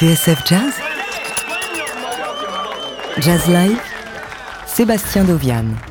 TSF Jazz Jazz Live Sébastien Dovian.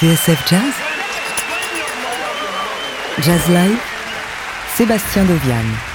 TSF Jazz. Jazz Live. Sébastien Dovian